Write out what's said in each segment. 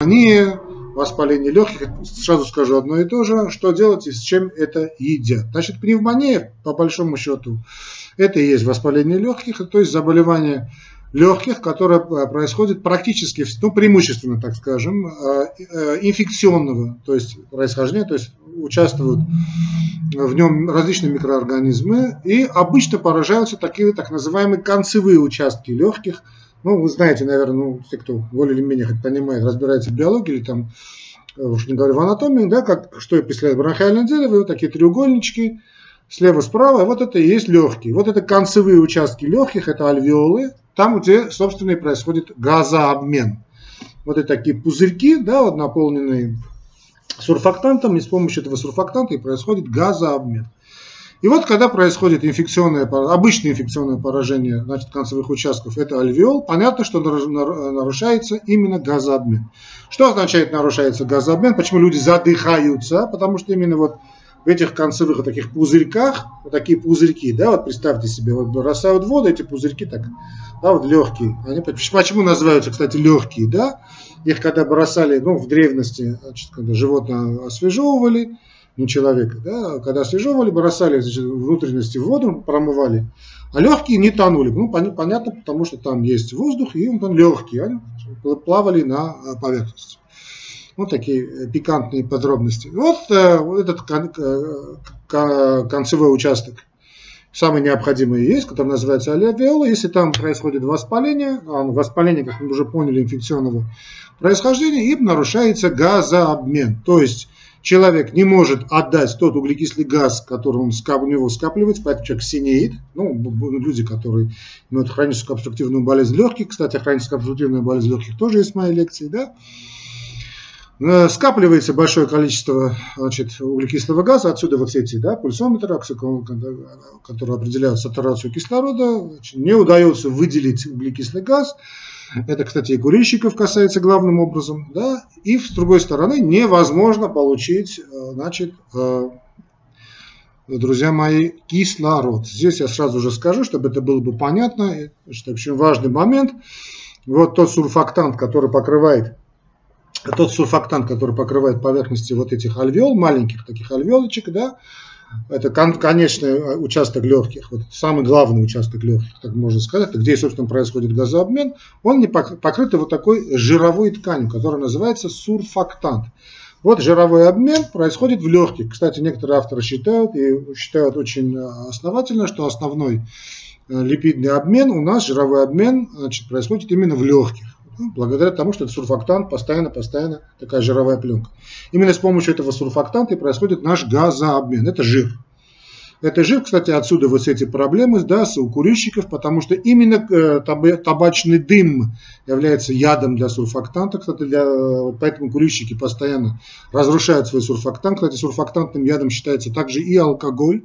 пневмония, воспаление легких, сразу скажу одно и то же, что делать и с чем это едят. Значит, пневмония, по большому счету, это и есть воспаление легких, то есть заболевание легких, которое происходит практически, ну, преимущественно, так скажем, э, э, инфекционного, то есть происхождения, то есть участвуют в нем различные микроорганизмы и обычно поражаются такие так называемые концевые участки легких – ну, вы знаете, наверное, ну, те, кто более или менее хоть понимает, разбирается в биологии или там, э, уж не говорю в анатомии, да, как, что представляет бронхиальное дерево, вот такие треугольнички, слева-справа, вот это и есть легкие. Вот это концевые участки легких, это альвеолы, там, где, собственно, и происходит газообмен. Вот это такие пузырьки, да, вот наполненные сурфактантом, и с помощью этого сурфактанта и происходит газообмен. И вот когда происходит инфекционное, обычное инфекционное поражение значит, концевых участков, это альвеол, понятно, что нарушается именно газообмен. Что означает нарушается газообмен? Почему люди задыхаются? Потому что именно вот в этих концевых вот таких пузырьках, вот такие пузырьки, да, вот представьте себе, вот бросают воду, эти пузырьки так, да, вот легкие. Они, почему называются, кстати, легкие, да? Их когда бросали, ну, в древности, значит, когда животное освежевывали, не человека, да, когда освежевывали, бросали значит, внутренности в воду, промывали, а легкие не тонули. Ну, понятно, потому что там есть воздух, и он там легкие, они плавали на а, поверхности. Вот такие э, пикантные подробности. Вот, э, вот этот кон, концевой участок, самый необходимый есть, который называется аллеовиола. Если там происходит воспаление, а воспаление, как мы уже поняли, инфекционного происхождения, и нарушается газообмен. То есть человек не может отдать тот углекислый газ, который он, у него скапливается, поэтому человек синеет. Ну, люди, которые имеют хроническую обструктивную болезнь легких, кстати, хроническая обструктивная болезнь легких тоже есть в моей лекции, да, э, скапливается большое количество значит, углекислого газа, отсюда вот эти да, пульсометры, которые определяют сатурацию кислорода, значит, не удается выделить углекислый газ, это, кстати, и курильщиков касается главным образом. Да? И с другой стороны, невозможно получить, э, значит, э, друзья мои, кислород. Здесь я сразу же скажу, чтобы это было бы понятно. Это очень важный момент. Вот тот сурфактант, который покрывает тот сурфактант, который покрывает поверхности вот этих альвеол, маленьких таких альвеолочек, да, это конечный э, участок легких, вот самый главный участок легких, так можно сказать, где, собственно, происходит газообмен, он не покрыт вот такой жировой тканью, которая называется сурфактант. Вот жировой обмен происходит в легких. Кстати, некоторые авторы считают, и считают очень э, основательно, что основной э, липидный обмен у нас, жировой обмен, значит, происходит именно в легких благодаря тому, что это сурфактант, постоянно-постоянно такая жировая пленка. Именно с помощью этого сурфактанта и происходит наш газообмен. Это жир. Это жир, кстати, отсюда вот эти проблемы да, у курильщиков, потому что именно э, табачный дым является ядом для сурфактанта. Кстати, для, поэтому курильщики постоянно разрушают свой сурфактант. Кстати, сурфактантным ядом считается также и алкоголь.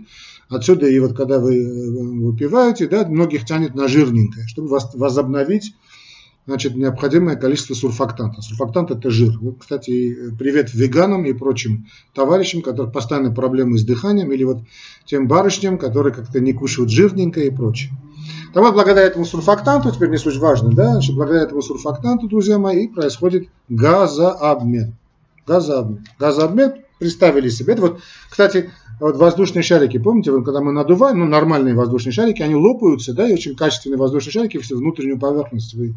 Отсюда и вот когда вы э, выпиваете, да, многих тянет на жирненькое, чтобы возобновить значит, необходимое количество сурфактанта. Сурфактант это жир. Вот, кстати, привет веганам и прочим товарищам, которые постоянно проблемы с дыханием, или вот тем барышням, которые как-то не кушают жирненькое и прочее. Так вот, благодаря этому сурфактанту, теперь не суть важно, да, значит, благодаря этому сурфактанту, друзья мои, происходит газообмен. Газообмен. Газообмен представили себе. Это вот, кстати, вот воздушные шарики, помните, когда мы надуваем, ну, нормальные воздушные шарики, они лопаются, да, и очень качественные воздушные шарики, все внутреннюю поверхность вы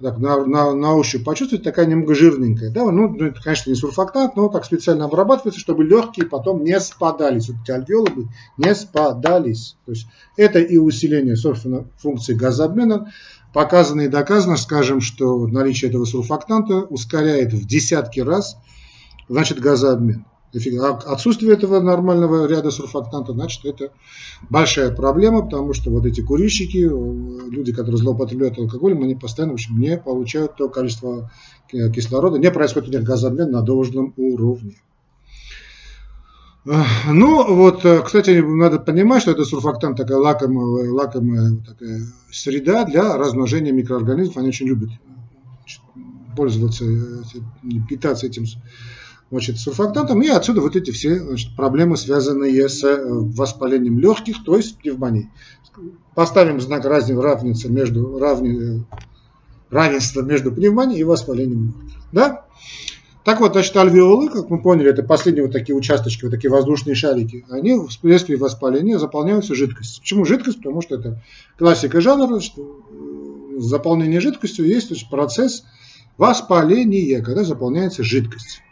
так, на, на, на ощупь почувствовать, такая немного жирненькая. Да? Ну, ну, это, конечно, не сурфактант, но так специально обрабатывается, чтобы легкие потом не спадались. Вот эти альвеолы не спадались. То есть это и усиление, собственно, функции газообмена. Показано и доказано, скажем, что наличие этого сурфактанта ускоряет в десятки раз значит, газообмен. А отсутствие этого нормального ряда сурфактанта, значит, это большая проблема, потому что вот эти курильщики, э, люди, которые злоупотребляют алкоголем, они постоянно, в общем, не получают то количество кислорода, не происходит у них газообмен на должном уровне. Ну, вот, э, кстати, надо понимать, что это сурфактант такая лакомая, лакомая такая среда для размножения микроорганизмов. Они очень любят пользоваться, э, питаться этим значит, сурфактантом, и отсюда вот эти все значит, проблемы, связанные с э, воспалением легких, то есть пневмонией. Поставим знак разницы между, равни, равенства между пневмонией и воспалением легких. Да? Так вот, значит, альвеолы, как мы поняли, это последние вот такие участочки, вот такие воздушные шарики, они вследствие воспаления заполняются жидкостью. Почему жидкость? Потому что это классика жанра, что заполнение жидкостью есть значит, процесс воспаления, когда заполняется жидкость.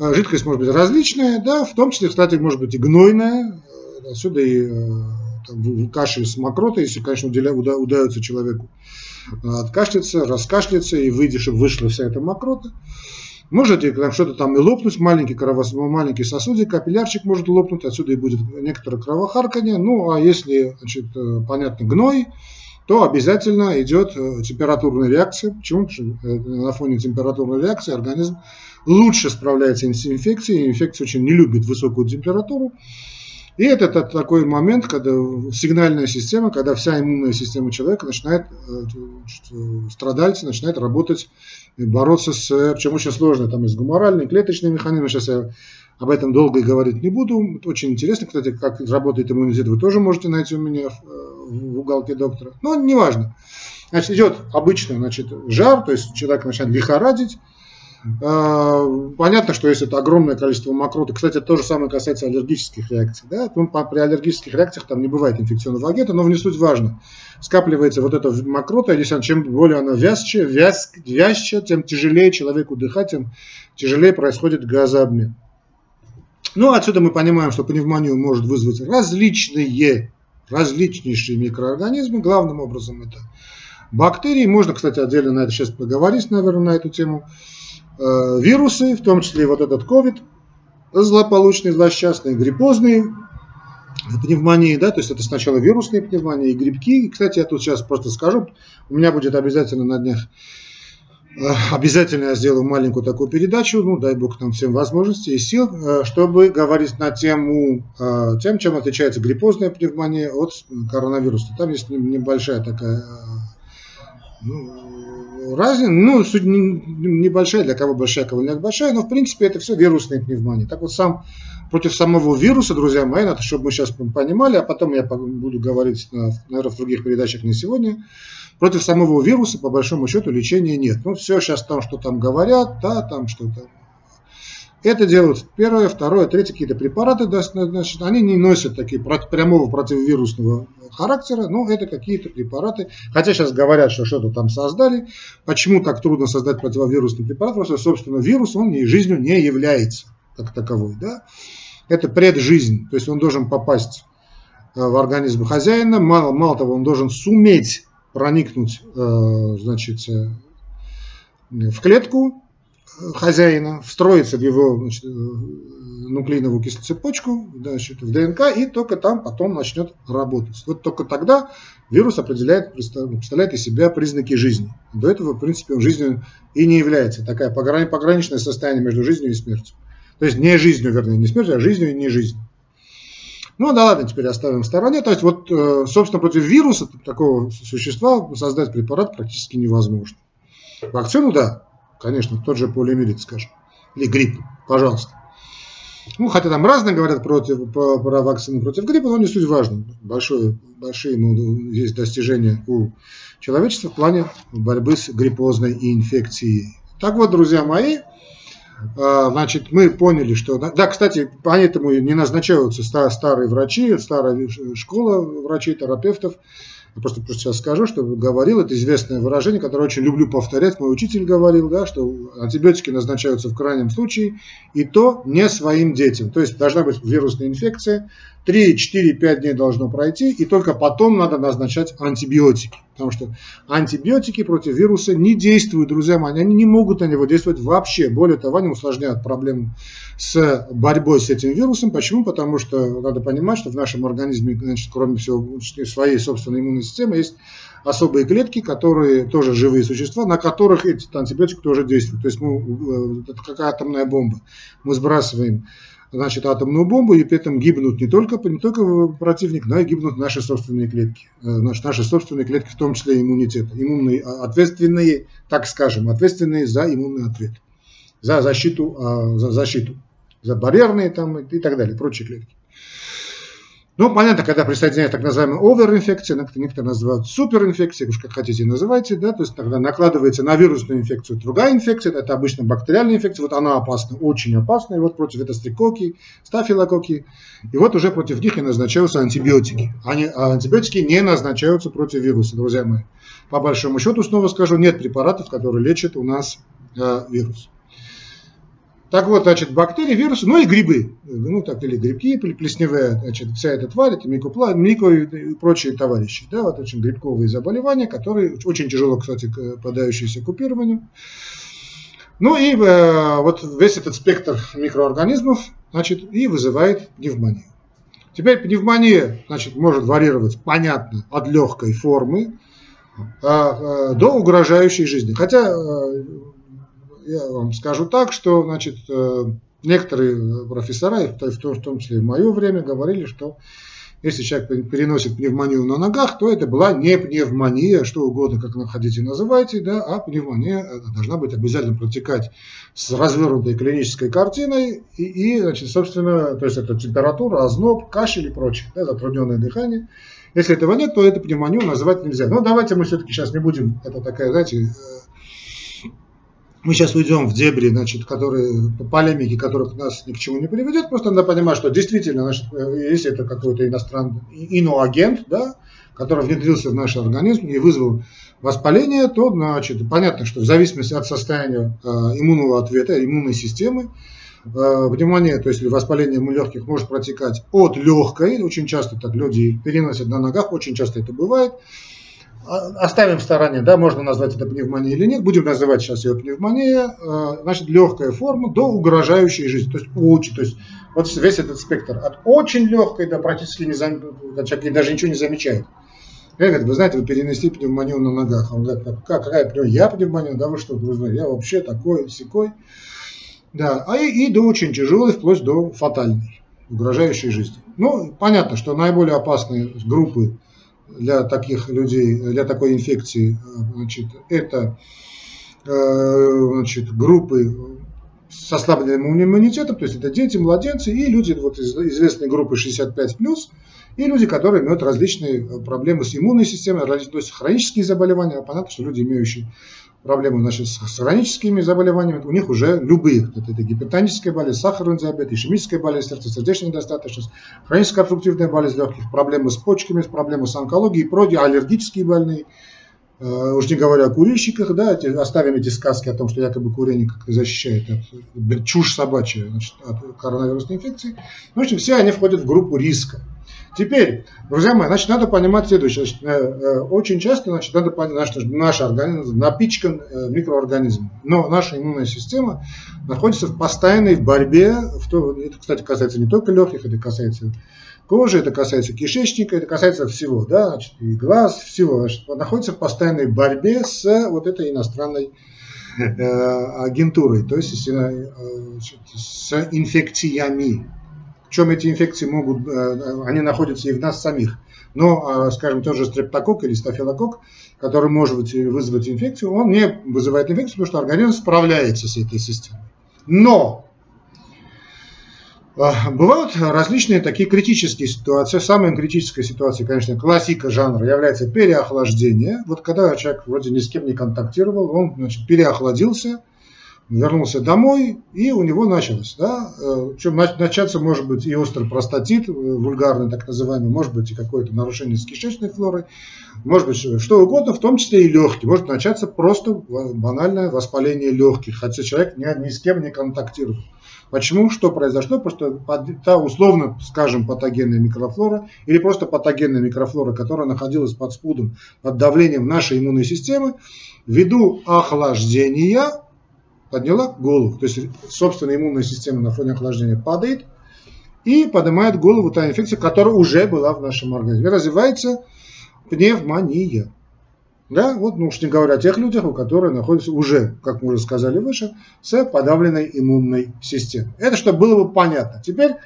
А жидкость может быть различная, да, в том числе, кстати, может быть и гнойная, отсюда и э, там, кашель с мокротой, если, конечно, удается человеку откашляться, раскашляться и чтобы вышла вся эта мокрота. Можете там что-то там и лопнуть, маленький, кровос... маленький сосудик, капиллярчик может лопнуть, отсюда и будет некоторое кровохарканье. Ну, а если, значит, э, понятно, гной, то обязательно идет э, температурная реакция. Почему? Потому что э, на фоне температурной реакции организм лучше справляется с инфекцией. Инфекция очень не любит высокую температуру. И это, это такой момент, когда сигнальная система, когда вся иммунная система человека начинает страдать, начинает работать бороться с, причем очень сложно, там есть гуморальный, клеточный механизм, сейчас я об этом долго и говорить не буду. Очень интересно, кстати, как работает иммунитет, вы тоже можете найти у меня в, уголке доктора. Но неважно. Значит, идет обычно значит, жар, то есть человек начинает лихорадить, а, понятно, что если это огромное количество мокроты, кстати, то же самое касается аллергических реакций. Да? При аллергических реакциях там не бывает инфекционного агента, но не суть важно. Скапливается вот эта мокрота, если чем более она вязче, вяз, вязче, тем тяжелее человеку дыхать, тем тяжелее происходит газообмен. Ну, отсюда мы понимаем, что пневмонию может вызвать различные, различнейшие микроорганизмы. Главным образом это бактерии. Можно, кстати, отдельно на это сейчас поговорить, наверное, на эту тему. Э, вирусы, в том числе вот этот COVID, злополучный, злосчастный, гриппозный, пневмонии, да, то есть это сначала вирусные пневмонии грибки. И, кстати, я тут сейчас просто скажу, у меня будет обязательно на днях, обязательно я сделаю маленькую такую передачу, ну, дай бог нам всем возможностей и сил, э, чтобы говорить на тему, тем, чем отличается гриппозная пневмония от коронавируса. Там есть небольшая такая ну, разница, ну, суть небольшая, для кого большая, кого нет большая, но в принципе это все вирусные пневмонии. Так вот сам против самого вируса, друзья мои, надо, чтобы мы сейчас понимали, а потом я буду говорить, наверное, в других передачах не сегодня, против самого вируса, по большому счету, лечения нет. Ну, все сейчас там, что там говорят, да, там что-то это делают первое, второе, третье какие-то препараты, значит, они не носят такие прямого противовирусного характера, но это какие-то препараты. Хотя сейчас говорят, что что-то там создали. Почему так трудно создать противовирусный препарат? Потому что, собственно, вирус, он жизнью не является как таковой. Да? Это преджизнь, то есть он должен попасть э, в организм хозяина. Мало, мало того, он должен суметь проникнуть э, значит, э, в клетку, хозяина, встроится в его значит, э, нуклеиновую цепочку значит, в ДНК и только там потом начнет работать. Вот только тогда вирус определяет, представляет из себя признаки жизни. До этого, в принципе, он жизнью и не является. Такая пограничное состояние между жизнью и смертью. То есть не жизнью, вернее, не смертью, а жизнью и не жизнью. Ну да ладно, теперь оставим в стороне. То есть вот, э, собственно, против вируса такого существа создать препарат практически невозможно. Вакцину, да, Конечно, тот же полиомиелит, скажем. Или грипп, пожалуйста. Ну, хотя там разные говорят против, про, про вакцины против гриппа, но не суть важно. Большое, большие есть достижения у человечества в плане борьбы с гриппозной инфекцией. Так вот, друзья мои, значит, мы поняли, что... Да, кстати, поэтому не назначаются старые врачи, старая школа врачей-терапевтов, я просто, просто сейчас скажу, что говорил, это известное выражение, которое очень люблю повторять, мой учитель говорил, да, что антибиотики назначаются в крайнем случае, и то не своим детям. То есть должна быть вирусная инфекция, 3, 4, 5 дней должно пройти, и только потом надо назначать антибиотики. Потому что антибиотики против вируса не действуют, друзья мои, они не могут на него действовать вообще. Более того, они усложняют проблему с борьбой с этим вирусом. Почему? Потому что надо понимать, что в нашем организме, значит, кроме всего своей собственной иммунной системы, есть особые клетки, которые тоже живые существа, на которых эти антибиотики тоже действуют. То есть мы, э, это как атомная бомба. Мы сбрасываем значит, атомную бомбу, и при этом гибнут не только, не только противник, но и гибнут наши собственные клетки. Э, наши, наши собственные клетки, в том числе иммунитет. Иммунные, а, ответственные, так скажем, ответственные за иммунный ответ. За защиту, а, за защиту. За барьерные там и так далее, прочие клетки. Ну, понятно, когда присоединяется так называемая оверинфекция, некоторые называют суперинфекцией, уж как хотите называйте, да, то есть тогда накладывается на вирусную инфекцию другая инфекция, это обычно бактериальная инфекция, вот она опасна, очень опасна, и вот против этого стрекоки, стафилококи, и вот уже против них и назначаются антибиотики. Они, а антибиотики не назначаются против вируса, друзья мои. По большому счету, снова скажу, нет препаратов, которые лечат у нас э, вирус. Так вот, значит, бактерии, вирусы, ну и грибы, ну так, или грибки, плесневые, значит, вся эта тварь, это микопла, мико и прочие товарищи, да, вот очень грибковые заболевания, которые очень тяжело, кстати, подающиеся купированию. Ну и э, вот весь этот спектр микроорганизмов, значит, и вызывает пневмонию. Теперь пневмония, значит, может варьировать, понятно, от легкой формы э, э, до угрожающей жизни. Хотя э, я вам скажу так, что значит, э, некоторые профессора, в том, числе и в мое время, говорили, что если человек переносит пневмонию на ногах, то это была не пневмония, что угодно, как хотите называйте, да, а пневмония должна быть обязательно протекать с развернутой клинической картиной и, и значит, собственно, то есть это температура, озноб, кашель и прочее, да, затрудненное дыхание. Если этого нет, то эту пневмонию называть нельзя. Но давайте мы все-таки сейчас не будем, это такая, знаете, э, мы сейчас уйдем в дебри, значит, которые, полемики, которых нас ни к чему не приведет, просто надо понимать, что действительно, значит, если это какой-то иностранный иноагент, да, который внедрился в наш организм и вызвал воспаление, то, значит, понятно, что в зависимости от состояния э, иммунного ответа, иммунной системы, э, внимание, то есть воспаление легких может протекать от легкой, очень часто так люди переносят на ногах, очень часто это бывает, оставим в стороне, да, можно назвать это пневмонией или нет, будем называть сейчас ее пневмония, э, значит, легкая форма до угрожающей жизни, то есть очень, то есть вот весь этот спектр от очень легкой до практически не зам... человек даже ничего не замечает. Я говорю, вы знаете, вы перенесли пневмонию на ногах. Он говорит, как, какая пневмония? Я пневмония? Да вы что, друзья, я вообще такой, секой. Да, а и, и до очень тяжелой, вплоть до фатальной, угрожающей жизни. Ну, понятно, что наиболее опасные группы для таких людей, для такой инфекции, значит, это значит, группы с ослабленным иммунитетом, то есть это дети, младенцы и люди вот из известной группы 65+, и люди, которые имеют различные проблемы с иммунной системой, есть хронические заболевания. Понятно, что люди, имеющие проблемы значит, с хроническими заболеваниями, у них уже любые, это, это гипертоническая болезнь, сахарный диабет, ишемическая болезнь, сердечно-сердечная недостаточность, хроническая обструктивная болезнь легких, проблемы с почками, проблемы с онкологией, проди, аллергические больные, э, уж не говоря о курильщиках, да, эти, оставим эти сказки о том, что якобы курение как-то защищает от чушь собачья значит, от коронавирусной инфекции. В общем, все они входят в группу риска. Теперь, друзья мои, значит, надо понимать следующее. Значит, э, э, очень часто значит, надо понимать, что наш организм напичкан э, микроорганизмами. Но наша иммунная система находится в постоянной борьбе. В то, это, кстати, касается не только легких, это касается кожи, это касается кишечника, это касается всего, да, значит, и глаз, всего. Значит, находится в постоянной борьбе с вот этой иностранной агентурой, то есть с, с инфекциями. Чем эти инфекции могут, э, они находятся и в нас самих. Но, э, скажем, тот же стрептокок или стафилокок, который может вызвать инфекцию, он не вызывает инфекцию, потому что организм справляется с этой системой. Но э, Бывают различные такие критические ситуации. Самая критическая ситуация, конечно, классика жанра является переохлаждение. Вот когда человек вроде ни с кем не контактировал, он значит, переохладился, вернулся домой, и у него началось. Да? Э, начаться может быть и острый простатит, э, вульгарный так называемый, может быть и какое-то нарушение с кишечной флорой, может быть что угодно, в том числе и легкие. Может начаться просто банальное воспаление легких, хотя человек ни, ни с кем не контактировал. Почему? Что произошло? Просто та условно, скажем, патогенная микрофлора или просто патогенная микрофлора, которая находилась под спудом, под давлением нашей иммунной системы, ввиду охлаждения подняла голову, то есть собственная иммунная система на фоне охлаждения падает и поднимает голову та инфекция, которая уже была в нашем организме. Развивается пневмония. Да, вот, ну уж не говоря о тех людях, у которых находятся уже, как мы уже сказали выше, с подавленной иммунной системой. Это чтобы было бы понятно. Теперь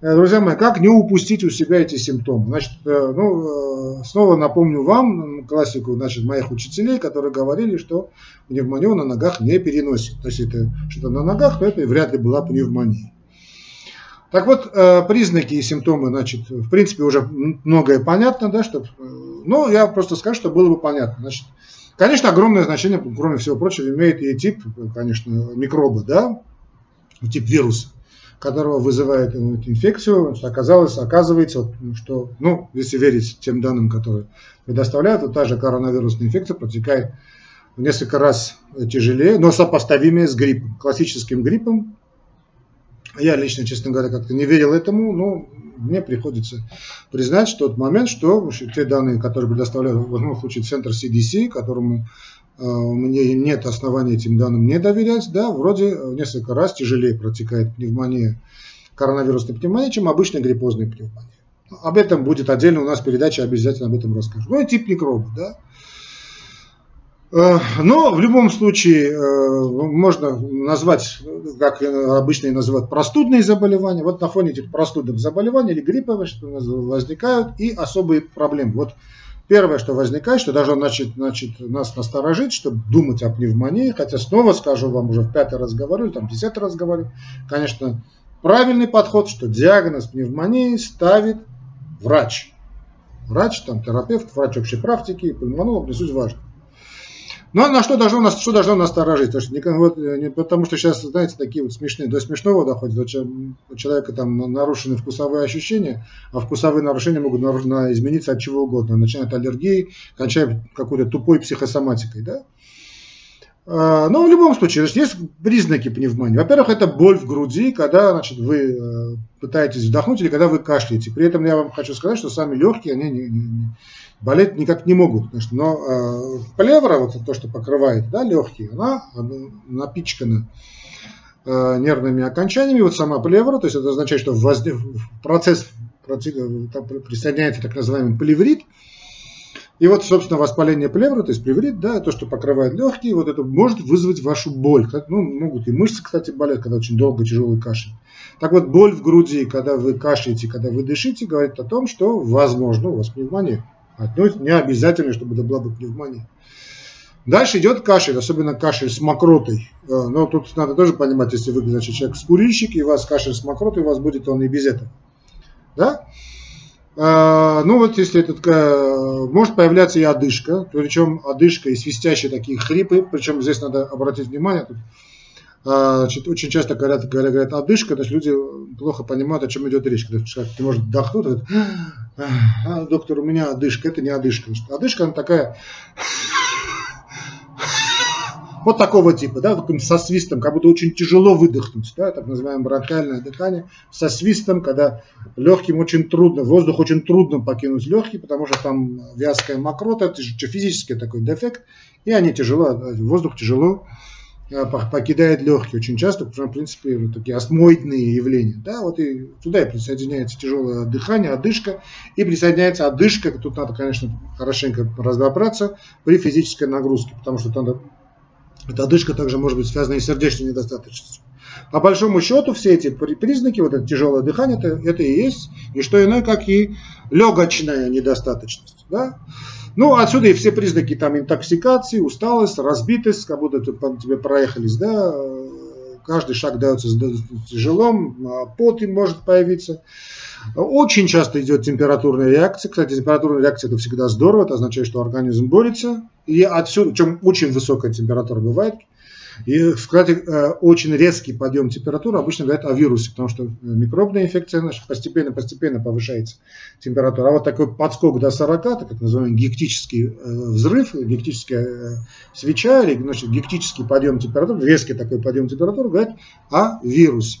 друзья мои, как не упустить у себя эти симптомы? Значит, э, ну, э, снова напомню вам классику значит, моих учителей, которые говорили, что пневмонию на ногах не переносит. То есть, это что-то на ногах, то это вряд ли была пневмония. Так вот, э, признаки и симптомы, значит, в принципе, уже многое понятно, да, что, э, ну, я просто скажу, что было бы понятно. Значит, конечно, огромное значение, кроме всего прочего, имеет и тип, конечно, микроба, да, тип вируса, которого вызывает инфекцию. Оказалось, оказывается, что, ну, если верить тем данным, которые предоставляют, вот та же коронавирусная инфекция протекает в несколько раз тяжелее, но сопоставимее с гриппом, классическим гриппом, я лично, честно говоря, как-то не верил этому, но мне приходится признать, что тот момент, что те данные, которые предоставляют в любом случае Центр CDC, которому мне нет оснований этим данным не доверять, да, вроде в несколько раз тяжелее протекает пневмония, коронавирусная пневмония, чем обычная гриппозная пневмония. Об этом будет отдельно у нас передача, обязательно об этом расскажу. Ну и тип микроба, да. Э, но в любом случае э, можно назвать, как обычно и называют, простудные заболевания. Вот на фоне этих простудных заболеваний или гриппа возникают и особые проблемы. Вот первое, что возникает, что даже значит, значит, нас насторожить, чтобы думать о пневмонии, хотя снова скажу вам, уже в пятый раз говорю, там десятый раз говорю, конечно, правильный подход, что диагноз пневмонии ставит врач. Врач, там, терапевт, врач общей практики, пульмонолог, не суть важно. Но на что должно нас, что должно насторожить? Потому что, вот, не, потому что сейчас, знаете, такие вот смешные, до смешного доходит. У человека там нарушены вкусовые ощущения, а вкусовые нарушения могут нарушено, измениться от чего угодно. Начиная от аллергии, кончая какой-то тупой психосоматикой. Да? А, но в любом случае, значит, есть признаки пневмонии. Во-первых, это боль в груди, когда значит, вы э, пытаетесь вдохнуть или когда вы кашляете. При этом я вам хочу сказать, что сами легкие, они не, не, болеть никак не могут. Значит, но э, плевра, вот то, что покрывает да, легкие, она напичкана э, нервными окончаниями. Вот сама плевра, то есть это означает, что возне, процесс, процесс там присоединяется так называемый плеврит. И вот, собственно, воспаление плевры, то есть плеврит, да, то, что покрывает легкие, вот это может вызвать вашу боль. Ну, могут и мышцы, кстати, болеть, когда очень долго тяжелый кашель. Так вот, боль в груди, когда вы кашляете, когда вы дышите, говорит о том, что, возможно, у вас пневмония. Отнюдь не обязательно, чтобы это была бы пневмония. Дальше идет кашель, особенно кашель с мокротой. Э, но тут надо тоже понимать, если вы, значит, человек с курильщик, и у вас кашель с мокротой, у вас будет он и без этого. Да? А, ну вот если этот, э, может появляться и одышка, причем одышка и свистящие такие хрипы, причем здесь надо обратить внимание, тут значит, очень часто говорят, говорят, говорят одышка, значит, люди плохо понимают, о чем идет речь. Когда ты можешь вдохнуть, говорит, а, доктор, у меня одышка, это не одышка. Одышка, она такая, вот такого типа, да, со свистом, как будто очень тяжело выдохнуть, да, так называемое бронхиальное дыхание, со свистом, когда легким очень трудно, воздух очень трудно покинуть легкие, потому что там вязкая мокрота, это же физический такой дефект, и они тяжело, воздух тяжело покидает легкие очень часто, потому в принципе, вот такие астмоидные явления. Да, вот и туда и присоединяется тяжелое дыхание, одышка, и присоединяется одышка, тут надо, конечно, хорошенько разобраться при физической нагрузке, потому что надо, эта одышка также может быть связана и с сердечной недостаточностью. По большому счету все эти признаки, вот это тяжелое дыхание, это, это и есть, и что иное, как и легочная недостаточность. Да? Ну, отсюда и все признаки там интоксикации, усталость, разбитость, как будто тебе проехались, да, каждый шаг дается тяжело, а пот им может появиться. Очень часто идет температурная реакция. Кстати, температурная реакция это всегда здорово, это означает, что организм борется. И отсюда, чем очень высокая температура бывает, и, кстати, э, очень резкий подъем температуры обычно говорят о вирусе, потому что микробная инфекция постепенно-постепенно повышается температура. А вот такой подскок до 40, так как называемый гектический э, взрыв, гектическая э, свеча или значит, гектический подъем температуры, резкий такой подъем температуры, говорит о вирусе.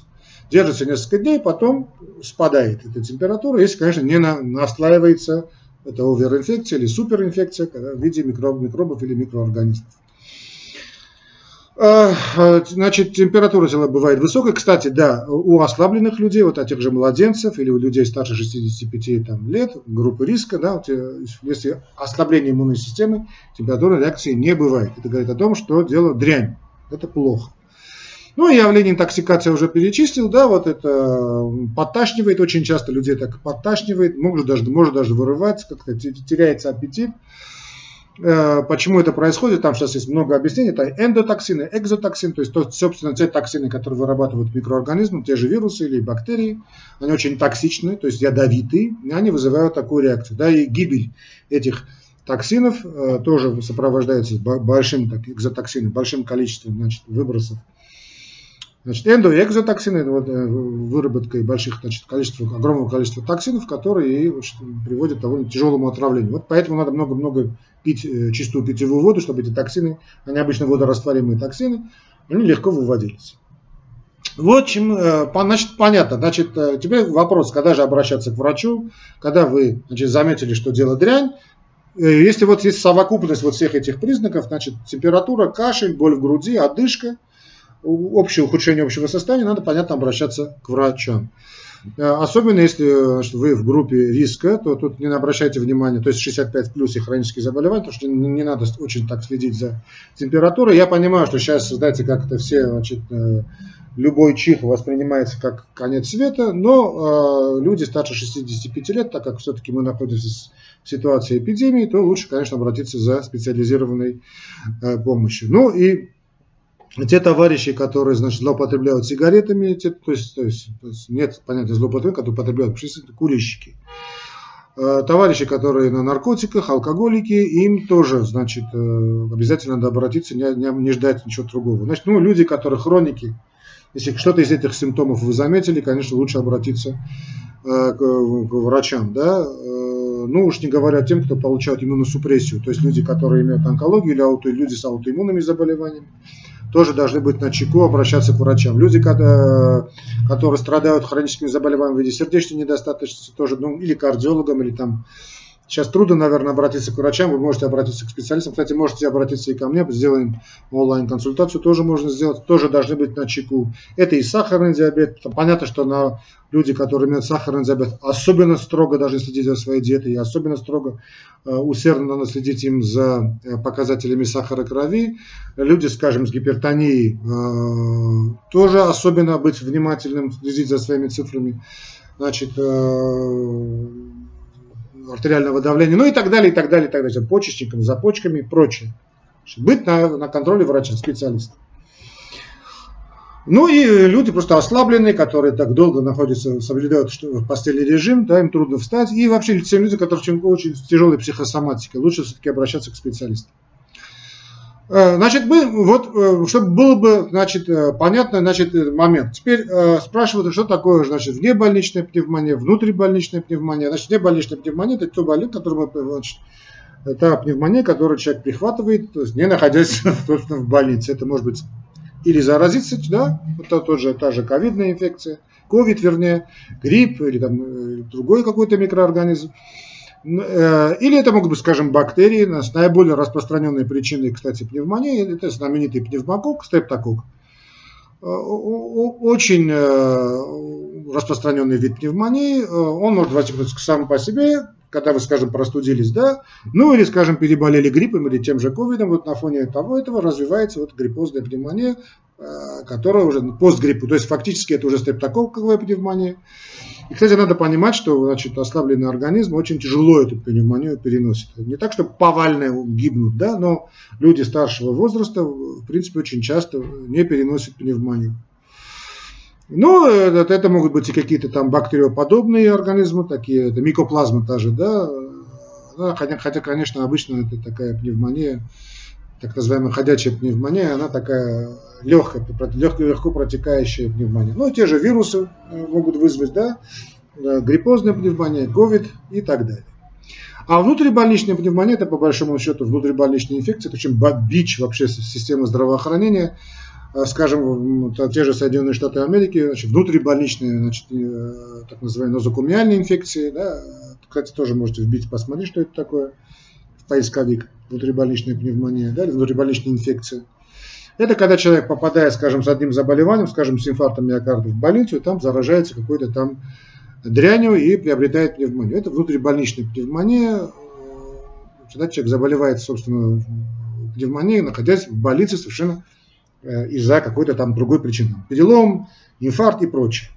Держится несколько дней, потом спадает эта температура, если, конечно, не наслаивается это оверинфекция или суперинфекция в виде микроб, микробов или микроорганизмов. А, значит, температура тела бывает высокой. Кстати, да, у ослабленных людей, вот о тех же младенцев или у людей старше 65 там, лет, группы риска, да, вот, э, если ослабление иммунной системы, температура реакции не бывает. Это говорит о том, что дело дрянь. Это плохо. Ну, явление интоксикации уже перечислил, да, вот это подташнивает, очень часто людей так подташнивает, может даже, может даже вырываться, как-то теряется аппетит. Э, почему это происходит, там сейчас есть много объяснений, это эндотоксины, экзотоксины, то есть, то, собственно, те токсины, которые вырабатывают микроорганизмы, те же вирусы или бактерии, они очень токсичны, то есть ядовитые, и они вызывают такую реакцию. Да, и гибель этих токсинов э, тоже сопровождается большим, так, экзотоксином, большим количеством значит, выбросов. Значит, эндо- и экзотоксины, вот, э, выработкой больших значит, количества, огромного количества токсинов, которые значит, приводят к довольно тяжелому отравлению. Вот поэтому надо много-много пить э, чистую питьевую воду, чтобы эти токсины, они обычно водорастворимые токсины, они легко выводились. Вот чем, э, значит, понятно. Значит, теперь вопрос, когда же обращаться к врачу, когда вы значит, заметили, что дело дрянь, если вот есть совокупность вот всех этих признаков, значит, температура, кашель, боль в груди, одышка, общее ухудшение общего состояния, надо, понятно, обращаться к врачам. Э, особенно если вы в группе риска, то тут не обращайте внимания, то есть 65 плюс и хронические заболевания, потому что не, не надо очень так следить за температурой. Я понимаю, что сейчас, знаете, как это все, значит, э, любой чих воспринимается как конец света, но э, люди старше 65 лет, так как все-таки мы находимся в ситуации эпидемии, то лучше, конечно, обратиться за специализированной э, помощью. Ну и те товарищи, которые, значит, злоупотребляют сигаретами, те, то, есть, то, есть, то есть нет понятия злоупотребления, которые употребляют, курильщики. Э, товарищи, которые на наркотиках, алкоголики, им тоже, значит, э, обязательно надо обратиться, не, не, не ждать ничего другого. Значит, ну, люди, которые хроники, если что-то из этих симптомов вы заметили, конечно, лучше обратиться э, к врачам, да, ну уж не говоря тем, кто получает иммуносупрессию, то есть люди, которые имеют онкологию или ауто, люди с аутоиммунными заболеваниями тоже должны быть на чеку, обращаться к врачам. Люди, которые страдают хроническими заболеваниями в виде сердечной недостаточности, тоже, ну, или кардиологам, или там Сейчас трудно, наверное, обратиться к врачам, вы можете обратиться к специалистам. Кстати, можете обратиться и ко мне, сделаем онлайн-консультацию, тоже можно сделать, тоже должны быть на чеку. Это и сахарный диабет. Понятно, что на люди, которые имеют сахарный диабет, особенно строго должны следить за своей диетой, и особенно строго э, усердно надо следить им за э, показателями сахара крови. Люди, скажем, с гипертонией, э, тоже особенно быть внимательным, следить за своими цифрами. Значит, артериального давления, ну и так далее, и так далее, и так далее, почечниками, за почками и прочее. Быть на, на контроле врача, специалиста. Ну и люди просто ослабленные, которые так долго находятся, соблюдают в постели режим, да, им трудно встать. И вообще все люди, которые очень, очень тяжелой психосоматикой, лучше все-таки обращаться к специалисту. Э, значит, мы, вот, э, чтобы было бы, значит, э, понятно, значит, момент. Теперь спрашивают, что такое, значит, внебольничная пневмония, внутрибольничная пневмония. Значит, внебольничная пневмония – это то болезнь, которую мы, значит, это пневмония, которую человек прихватывает, то есть не находясь, собственно, в больнице. Это может быть или заразиться, да, это тот же, та же ковидная инфекция, ковид, вернее, грипп или там другой какой-то микроорганизм. Э, или это могут быть, скажем, бактерии. Наиболее распространенной причиной, кстати, пневмонии – это знаменитый пневмокок, стрептокок. Э, очень э, распространенный вид пневмонии. Он может возникнуть сам по себе, когда вы, скажем, простудились, да, ну или, скажем, переболели гриппом или тем же ковидом, вот на фоне того этого развивается вот гриппозная пневмония, которая уже постгриппу, то есть фактически это уже стрептококковая пневмония. И, кстати, надо понимать, что значит, ослабленный организм очень тяжело эту пневмонию переносит. Не так, что повально гибнут, да, но люди старшего возраста, в принципе, очень часто не переносят пневмонию. Ну, это, это могут быть и какие-то там бактериоподобные организмы, такие, это микоплазма та же, да, хотя, хотя, конечно, обычно это такая пневмония, так называемая ходячая пневмония, она такая легкая, легко, легко протекающая пневмония. Ну, те же вирусы э, могут вызвать, да, э, гриппозная пневмония, ковид и так далее. А внутрибольничная пневмония, это по большому счету внутрибольничная инфекция, очень бич вообще системы здравоохранения. Э, скажем, те же Соединенные Штаты Америки, значит, внутрибольничные, значит, так называемые нозокумиальные инфекции, да, кстати, тоже можете вбить, посмотреть, что это такое в поисковик внутрибольничная пневмония, да, или внутрибольничная инфекция. Это когда человек попадает, скажем, с одним заболеванием, скажем, с инфарктом миокарда в больницу, там заражается какой-то там дрянью и приобретает пневмонию. Это внутрибольничная пневмония. Когда человек заболевает, собственно, пневмонией, находясь в больнице совершенно э, из-за какой-то там другой причины. Перелом, инфаркт и прочее.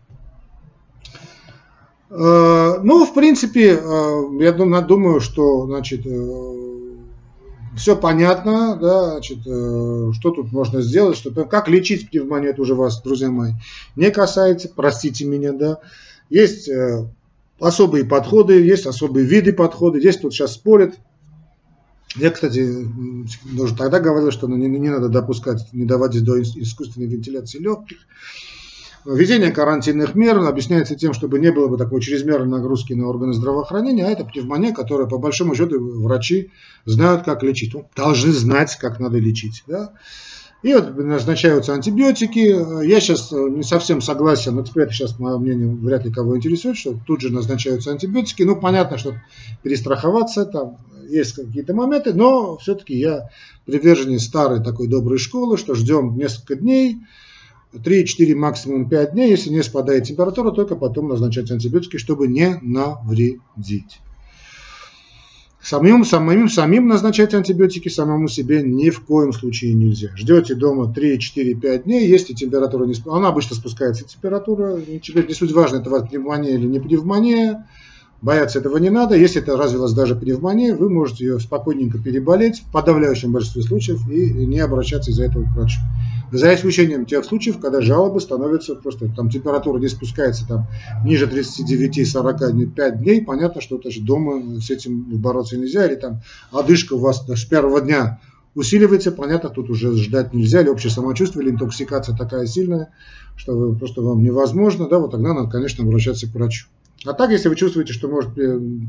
Э, ну, в принципе, э, я думаю, что значит, все понятно, да, значит, э, что тут можно сделать, что, как лечить пневмонию, это уже вас, друзья мои, не касается, простите меня, да. Есть э, особые подходы, есть особые виды подхода, здесь тут сейчас спорят. Я, кстати, даже тогда говорил, что не, не надо допускать, не доводить до искусственной вентиляции легких. Введение карантинных мер объясняется тем, чтобы не было бы такой чрезмерной нагрузки на органы здравоохранения, а это пневмония, которая по большому счету врачи знают, как лечить. Ну, должны знать, как надо лечить. Да? И вот назначаются антибиотики. Я сейчас не совсем согласен, но теперь сейчас, мое мнение, вряд ли кого интересует, что тут же назначаются антибиотики. Ну, понятно, что перестраховаться, там есть какие-то моменты, но все-таки я приверженец старой такой доброй школы, что ждем несколько дней, 3-4, максимум 5 дней, если не спадает температура, только потом назначать антибиотики, чтобы не навредить. Самим, самим, самим назначать антибиотики самому себе ни в коем случае нельзя. Ждете дома 3, 4, 5 дней, если температура не спускается, она обычно спускается температура, теперь не суть важно, это у вас пневмония или не пневмония, Бояться этого не надо. Если это развилась даже пневмония, вы можете ее спокойненько переболеть в подавляющем большинстве случаев и не обращаться из-за этого к врачу. За исключением тех случаев, когда жалобы становятся просто, там температура не спускается там ниже 39-45 дней, понятно, что значит, дома с этим бороться нельзя, или там одышка у вас с первого дня усиливается, понятно, тут уже ждать нельзя, или общее самочувствие, или интоксикация такая сильная, что вы, просто вам невозможно, да, вот тогда надо, конечно, обращаться к врачу. А так, если вы чувствуете, что, может,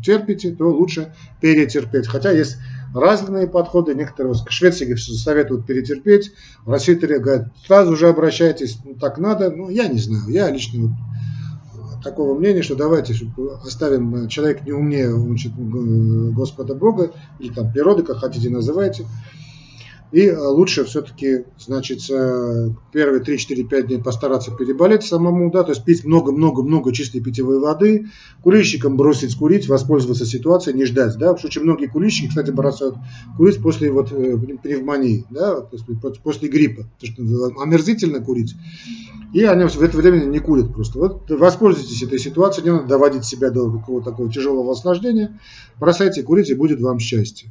терпите, то лучше перетерпеть. Хотя есть разные подходы. Некоторые в Швеции советуют перетерпеть. В России говорят, сразу же обращайтесь, ну, так надо. Ну, я не знаю. Я лично вот такого мнения, что давайте оставим, человек не умнее значит, Господа Бога, или там природы, как хотите называйте. И э, лучше все-таки, значит, э, первые 3-4-5 дней постараться переболеть самому, да, то есть пить много-много-много чистой питьевой воды, курильщикам бросить курить, воспользоваться ситуацией, не ждать, да, потому что очень многие курильщики, кстати, бросают курить после вот э, пневмонии, да, после, после гриппа, потому что омерзительно курить, и они в это время не курят просто. Вот воспользуйтесь этой ситуацией, не надо доводить себя до какого-то такого тяжелого осложнения, бросайте курить и будет вам счастье.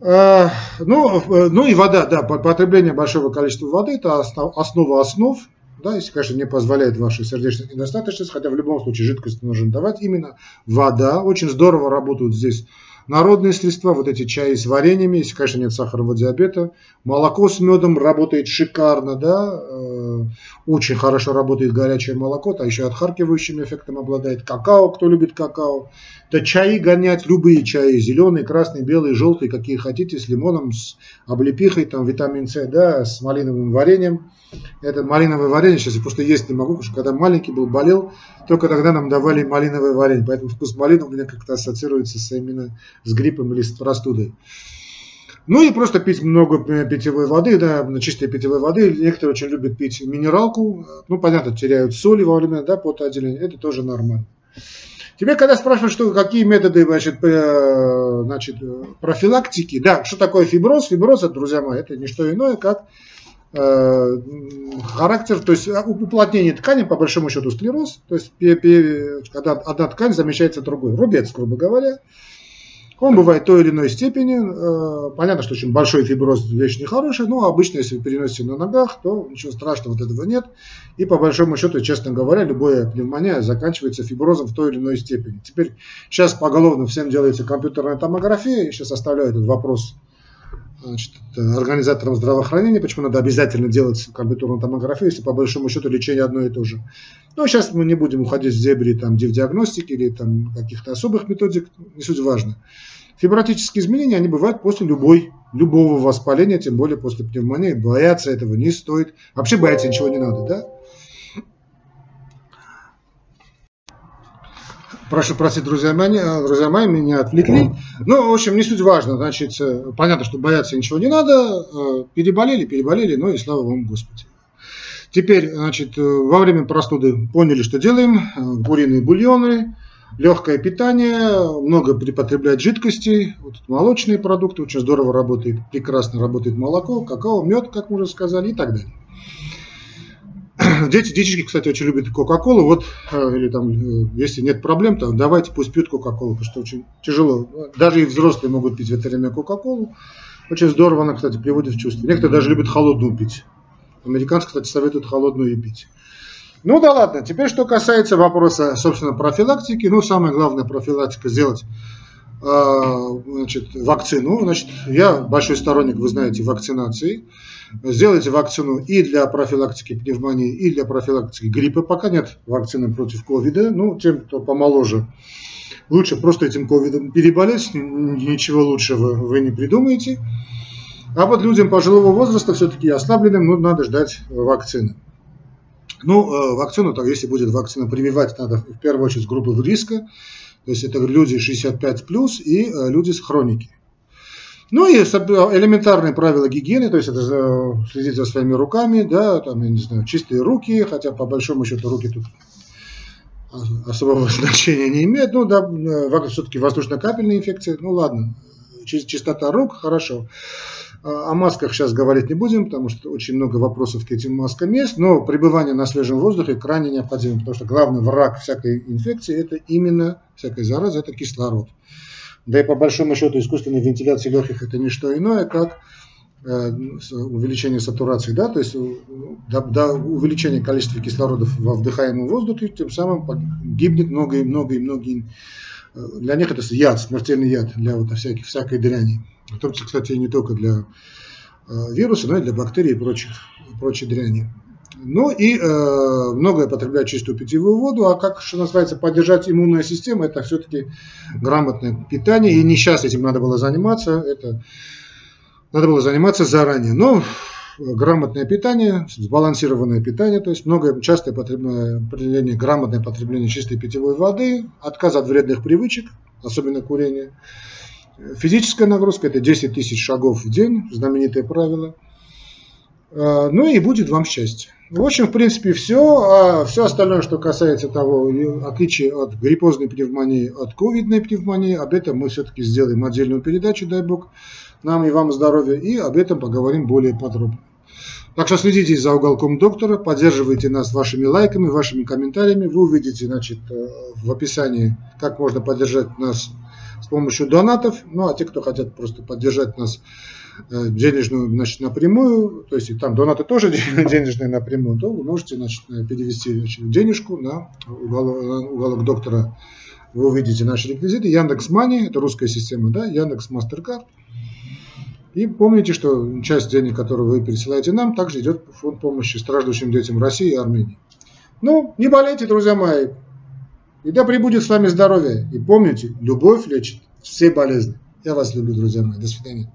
Э, ну, э, ну и вода, да, потребление большого количества воды – это основа основ, да, если, конечно, не позволяет вашей сердечной недостаточности, хотя в любом случае жидкость нужно давать, именно вода. Очень здорово работают здесь Народные средства, вот эти чаи с вареньями, если, конечно, нет сахарного диабета. Молоко с медом работает шикарно, да. Э, очень хорошо работает горячее молоко, а еще отхаркивающим эффектом обладает. Какао, кто любит какао. Да чаи гонять, любые чаи, зеленый, красный, белый, желтый, какие хотите, с лимоном, с облепихой, там витамин С, да, с малиновым вареньем. Это малиновое варенье, сейчас я просто есть не могу, потому что когда маленький был, болел, только тогда нам давали малиновое варенье, поэтому вкус малины у меня как-то ассоциируется именно с гриппом или с простудой. Ну и просто пить много питьевой воды, да, чистой питьевой воды. Некоторые очень любят пить минералку. Ну, понятно, теряют соли во время да, потоотделения. Это тоже нормально. Тебе когда спрашивают, что, какие методы значит, значит, профилактики, да, что такое фиброз? Фиброз, друзья мои, это не что иное, как Э, характер, то есть а, уплотнение ткани, по большому счету склероз, то есть когда одна ткань замещается другой, рубец, грубо говоря. Он бывает той или иной степени. Э, понятно, что очень большой фиброз вещь нехорошая, но обычно, если вы переносите на ногах, то ничего страшного от этого нет. И по большому счету, честно говоря, любая пневмония заканчивается фиброзом в той или иной степени. Теперь сейчас поголовно всем делается компьютерная томография. Я сейчас оставляю этот вопрос значит, организаторам здравоохранения, почему надо обязательно делать компьютерную томографию, если по большому счету лечение одно и то же. Но сейчас мы не будем уходить в зебри там, диагностики или там, каких-то особых методик, не суть важно. Фибротические изменения, они бывают после любой, любого воспаления, тем более после пневмонии. Бояться этого не стоит. Вообще бояться ничего не надо, да? Прошу простить, друзья мои, э, друзья мои, меня отвлекли. Ну, в общем, не суть важно. Значит, э, понятно, что бояться ничего не надо. Э, переболели, переболели, ну и слава вам, Господи. Теперь, значит, во время простуды поняли, что делаем. Куриные бульоны, легкое питание, много припотреблять жидкостей. Вот молочные продукты, очень здорово работает, прекрасно работает молоко, какао, мед, как мы уже сказали, и так далее. дети, детишки, кстати, очень любят Кока-Колу. Вот, э, или там, э, если нет проблем, то давайте пусть пьют Кока-Колу, потому что очень тяжело. Даже и взрослые могут пить в это время Кока-Колу. Очень здорово она, кстати, приводит в чувство. Некоторые даже любят холодную пить. Американцы, кстати, советуют холодную и пить. Ну да ладно, теперь что касается вопроса, собственно, профилактики. Ну, самое главное профилактика сделать значит, вакцину. Значит, я большой сторонник, вы знаете, вакцинации. Сделайте вакцину и для профилактики пневмонии, и для профилактики гриппа. Пока нет вакцины против ковида. Ну, тем, кто помоложе, лучше просто этим ковидом переболеть. Ничего лучшего вы не придумаете. А вот людям пожилого возраста, все-таки ослабленным, ну, надо ждать вакцины. Ну, э, вакцину, так, если будет вакцина прививать, надо в первую очередь группы риска. То есть это люди 65 плюс и э, люди с хроники. Ну и элементарные правила гигиены, то есть это следить за своими руками, да, там, я не знаю, чистые руки, хотя по большому счету руки тут особого значения не имеют. Ну да, э, все-таки воздушно-капельная инфекция, ну ладно, чистота рук, хорошо. О масках сейчас говорить не будем, потому что очень много вопросов к этим маскам есть, но пребывание на свежем воздухе крайне необходимо, потому что главный враг всякой инфекции – это именно всякой заразы, это кислород. Да и по большому счету искусственная вентиляция легких – это не что иное, как э, увеличение сатурации, да, то есть до, до увеличения количества кислорода во вдыхаемом воздухе, тем самым гибнет много и много и многие. Для них это яд, смертельный яд для вот всяких, всякой дряни. В том числе, кстати, не только для э, вируса, но и для бактерий и прочих, прочей дряни. Ну и э, многое потребляют чистую питьевую воду, а как, что называется, поддержать иммунную систему, это все-таки грамотное питание, и не сейчас этим надо было заниматься, это надо было заниматься заранее. Но грамотное питание, сбалансированное питание, то есть многое частое потребление, грамотное потребление чистой питьевой воды, отказ от вредных привычек, особенно курения, Физическая нагрузка – это 10 тысяч шагов в день, знаменитое правило. А, ну и будет вам счастье. В общем, в принципе, все. А все остальное, что касается того, отличия от гриппозной пневмонии от ковидной пневмонии, об этом мы все-таки сделаем отдельную передачу, дай бог, нам и вам здоровья, и об этом поговорим более подробно. Так что следите за уголком доктора, поддерживайте нас вашими лайками, вашими комментариями. Вы увидите значит, э, в описании, как можно поддержать нас с помощью донатов. Ну, а те, кто хотят просто поддержать нас э, денежную, значит, напрямую, то есть и там донаты тоже денежные напрямую, то вы можете значит, перевести значит, денежку на уголок, на уголок доктора. Вы увидите наши реквизиты. Яндекс Мани, это русская система, да, Яндекс Мастеркард. И помните, что часть денег, которую вы пересылаете нам, также идет в фонд помощи страждущим детям России и Армении. Ну, не болейте, друзья мои. И да пребудет с вами здоровье. И помните, любовь лечит все болезни. Я вас люблю, друзья мои. До свидания.